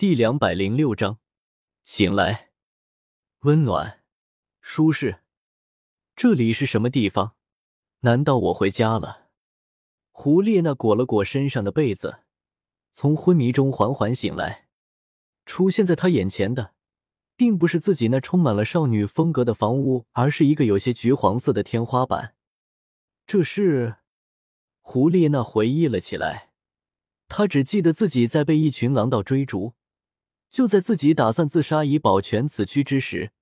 第两百零六章，醒来，温暖，舒适。这里是什么地方？难道我回家了？胡列娜裹了裹身上的被子，从昏迷中缓缓醒来。出现在她眼前的，并不是自己那充满了少女风格的房屋，而是一个有些橘黄色的天花板。这是？胡列娜回忆了起来，她只记得自己在被一群狼道追逐。就在自己打算自杀以保全此躯之时，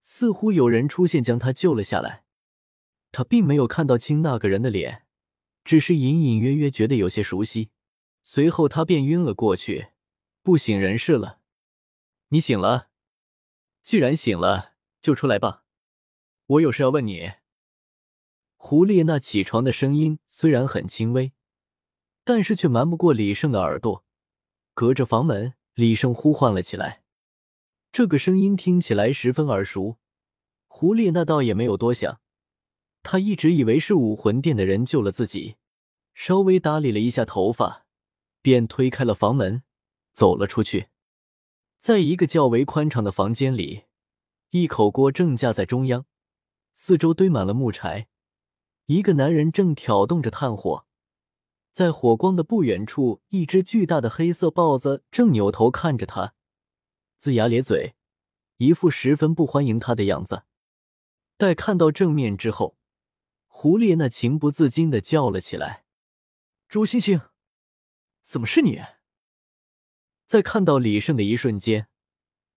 似乎有人出现将他救了下来。他并没有看到清那个人的脸。只是隐隐约约觉得有些熟悉，随后他便晕了过去，不省人事了。你醒了，既然醒了，就出来吧，我有事要问你。胡列娜起床的声音虽然很轻微，但是却瞒不过李胜的耳朵。隔着房门，李胜呼唤了起来。这个声音听起来十分耳熟，胡列娜倒也没有多想。他一直以为是武魂殿的人救了自己，稍微打理了一下头发，便推开了房门，走了出去。在一个较为宽敞的房间里，一口锅正架在中央，四周堆满了木柴。一个男人正挑动着炭火，在火光的不远处，一只巨大的黑色豹子正扭头看着他，龇牙咧嘴，一副十分不欢迎他的样子。待看到正面之后，胡列娜情不自禁的叫了起来：“朱星星，怎么是你？”在看到李胜的一瞬间，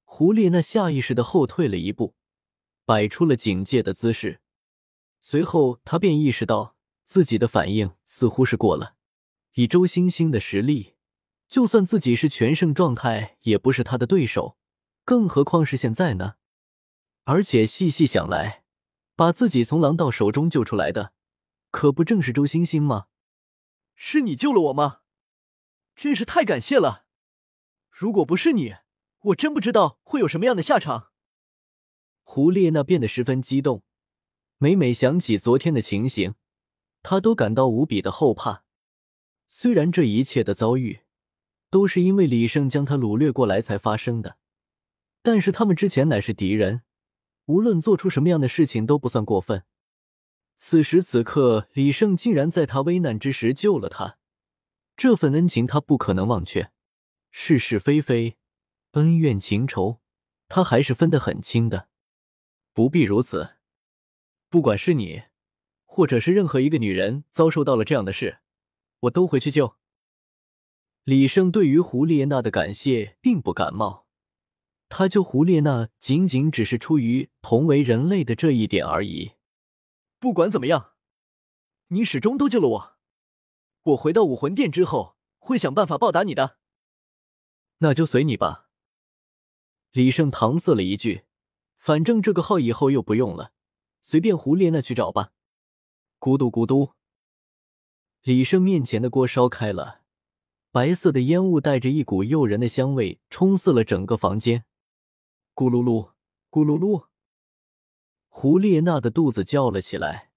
胡列娜下意识的后退了一步，摆出了警戒的姿势。随后，他便意识到自己的反应似乎是过了。以周星星的实力，就算自己是全盛状态，也不是他的对手，更何况是现在呢？而且细细想来，把自己从狼道手中救出来的，可不正是周星星吗？是你救了我吗？真是太感谢了！如果不是你，我真不知道会有什么样的下场。胡列娜变得十分激动，每每想起昨天的情形，她都感到无比的后怕。虽然这一切的遭遇，都是因为李胜将他掳掠过来才发生的，但是他们之前乃是敌人。无论做出什么样的事情都不算过分。此时此刻，李胜竟然在他危难之时救了他，这份恩情他不可能忘却。是是非非，恩怨情仇，他还是分得很清的。不必如此，不管是你，或者是任何一个女人遭受到了这样的事，我都回去救。李胜对于胡列娜的感谢并不感冒。他救胡列娜，仅仅只是出于同为人类的这一点而已。不管怎么样，你始终都救了我。我回到武魂殿之后，会想办法报答你的。那就随你吧。李胜搪塞了一句：“反正这个号以后又不用了，随便胡列娜去找吧。”咕嘟咕嘟，李胜面前的锅烧开了，白色的烟雾带着一股诱人的香味，冲刺了整个房间。咕噜噜，咕噜噜，胡列娜的肚子叫了起来，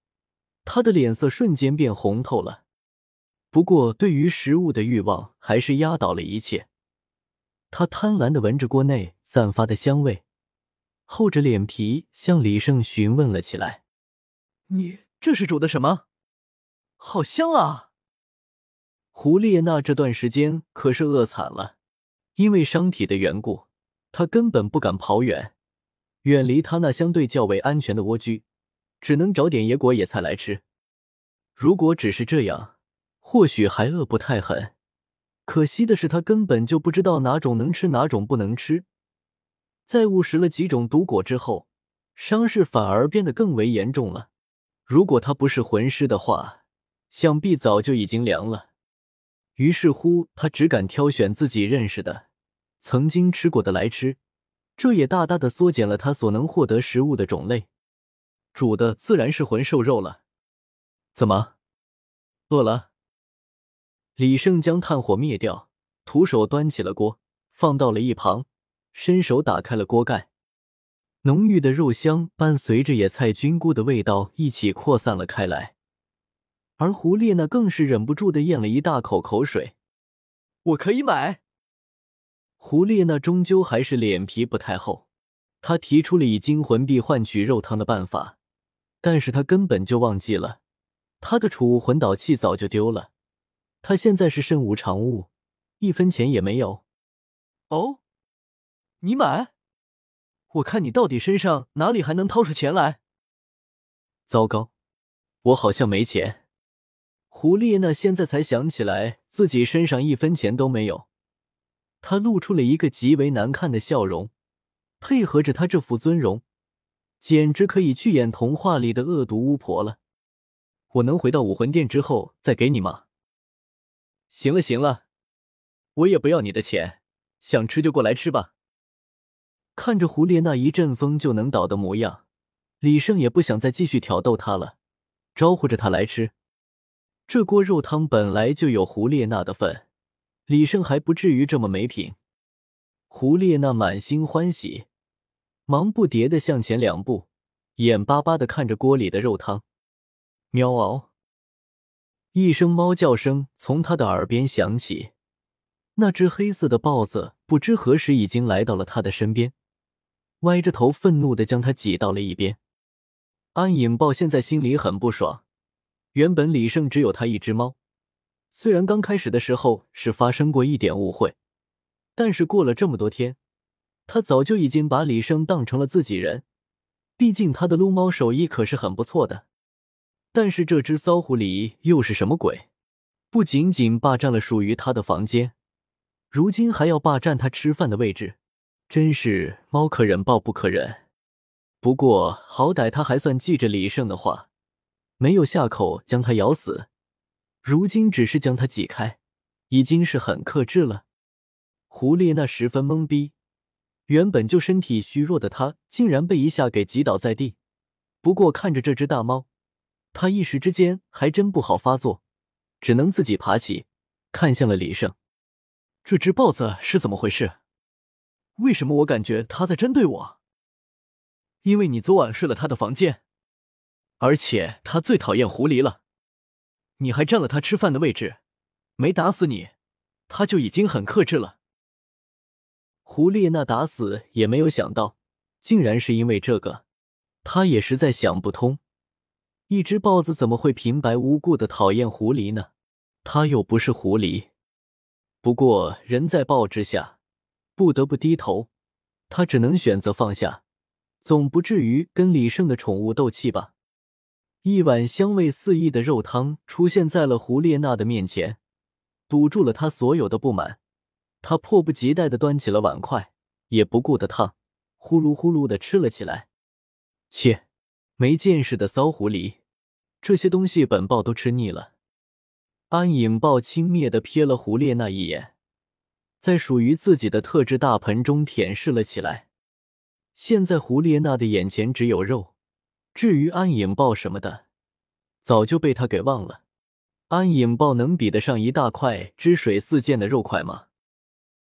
她的脸色瞬间变红透了。不过，对于食物的欲望还是压倒了一切。她贪婪的闻着锅内散发的香味，厚着脸皮向李胜询问了起来：“你这是煮的什么？好香啊！”胡列娜这段时间可是饿惨了，因为伤体的缘故。她根本不敢跑远，远离他那相对较为安全的蜗居，只能找点野果野菜来吃。如果只是这样，或许还饿不太狠。可惜的是，他根本就不知道哪种能吃，哪种不能吃。在误食了几种毒果之后，伤势反而变得更为严重了。如果他不是魂师的话，想必早就已经凉了。于是乎，他只敢挑选自己认识的。曾经吃过的来吃，这也大大的缩减了他所能获得食物的种类。煮的自然是魂兽肉了。怎么，饿了？李胜将炭火灭掉，徒手端起了锅，放到了一旁，伸手打开了锅盖。浓郁的肉香伴随着野菜菌菇的味道一起扩散了开来，而胡列娜更是忍不住的咽了一大口口水。我可以买。胡列娜终究还是脸皮不太厚，她提出了以金魂币换取肉汤的办法，但是她根本就忘记了，她的储物魂导器早就丢了，她现在是身无长物，一分钱也没有。哦，你买？我看你到底身上哪里还能掏出钱来？糟糕，我好像没钱。胡列娜现在才想起来自己身上一分钱都没有。他露出了一个极为难看的笑容，配合着他这副尊容，简直可以去演童话里的恶毒巫婆了。我能回到武魂殿之后再给你吗？行了行了，我也不要你的钱，想吃就过来吃吧。看着胡列娜一阵风就能倒的模样，李胜也不想再继续挑逗她了，招呼着她来吃。这锅肉汤本来就有胡列娜的份。李胜还不至于这么没品。胡列娜满心欢喜，忙不迭的向前两步，眼巴巴的看着锅里的肉汤。喵嗷！一声猫叫声从他的耳边响起，那只黑色的豹子不知何时已经来到了他的身边，歪着头愤怒的将他挤到了一边。安引豹现在心里很不爽，原本李胜只有他一只猫。虽然刚开始的时候是发生过一点误会，但是过了这么多天，他早就已经把李胜当成了自己人。毕竟他的撸猫手艺可是很不错的。但是这只骚狐狸又是什么鬼？不仅仅霸占了属于他的房间，如今还要霸占他吃饭的位置，真是猫可忍，豹不可忍。不过好歹他还算记着李胜的话，没有下口将他咬死。如今只是将他挤开，已经是很克制了。胡列娜十分懵逼，原本就身体虚弱的她，竟然被一下给挤倒在地。不过看着这只大猫，他一时之间还真不好发作，只能自己爬起，看向了李胜。这只豹子是怎么回事？为什么我感觉它在针对我？因为你昨晚睡了他的房间，而且他最讨厌狐狸了。你还占了他吃饭的位置，没打死你，他就已经很克制了。狐狸那打死也没有想到，竟然是因为这个，他也实在想不通，一只豹子怎么会平白无故的讨厌狐狸呢？他又不是狐狸。不过人在豹之下，不得不低头，他只能选择放下，总不至于跟李胜的宠物斗气吧。一碗香味四溢的肉汤出现在了胡列娜的面前，堵住了她所有的不满。她迫不及待的端起了碗筷，也不顾得烫，呼噜呼噜的吃了起来。切，没见识的骚狐狸，这些东西本豹都吃腻了。安引豹轻蔑的瞥了胡列娜一眼，在属于自己的特制大盆中舔舐了起来。现在胡列娜的眼前只有肉。至于安影豹什么的，早就被他给忘了。安影豹能比得上一大块汁水四溅的肉块吗？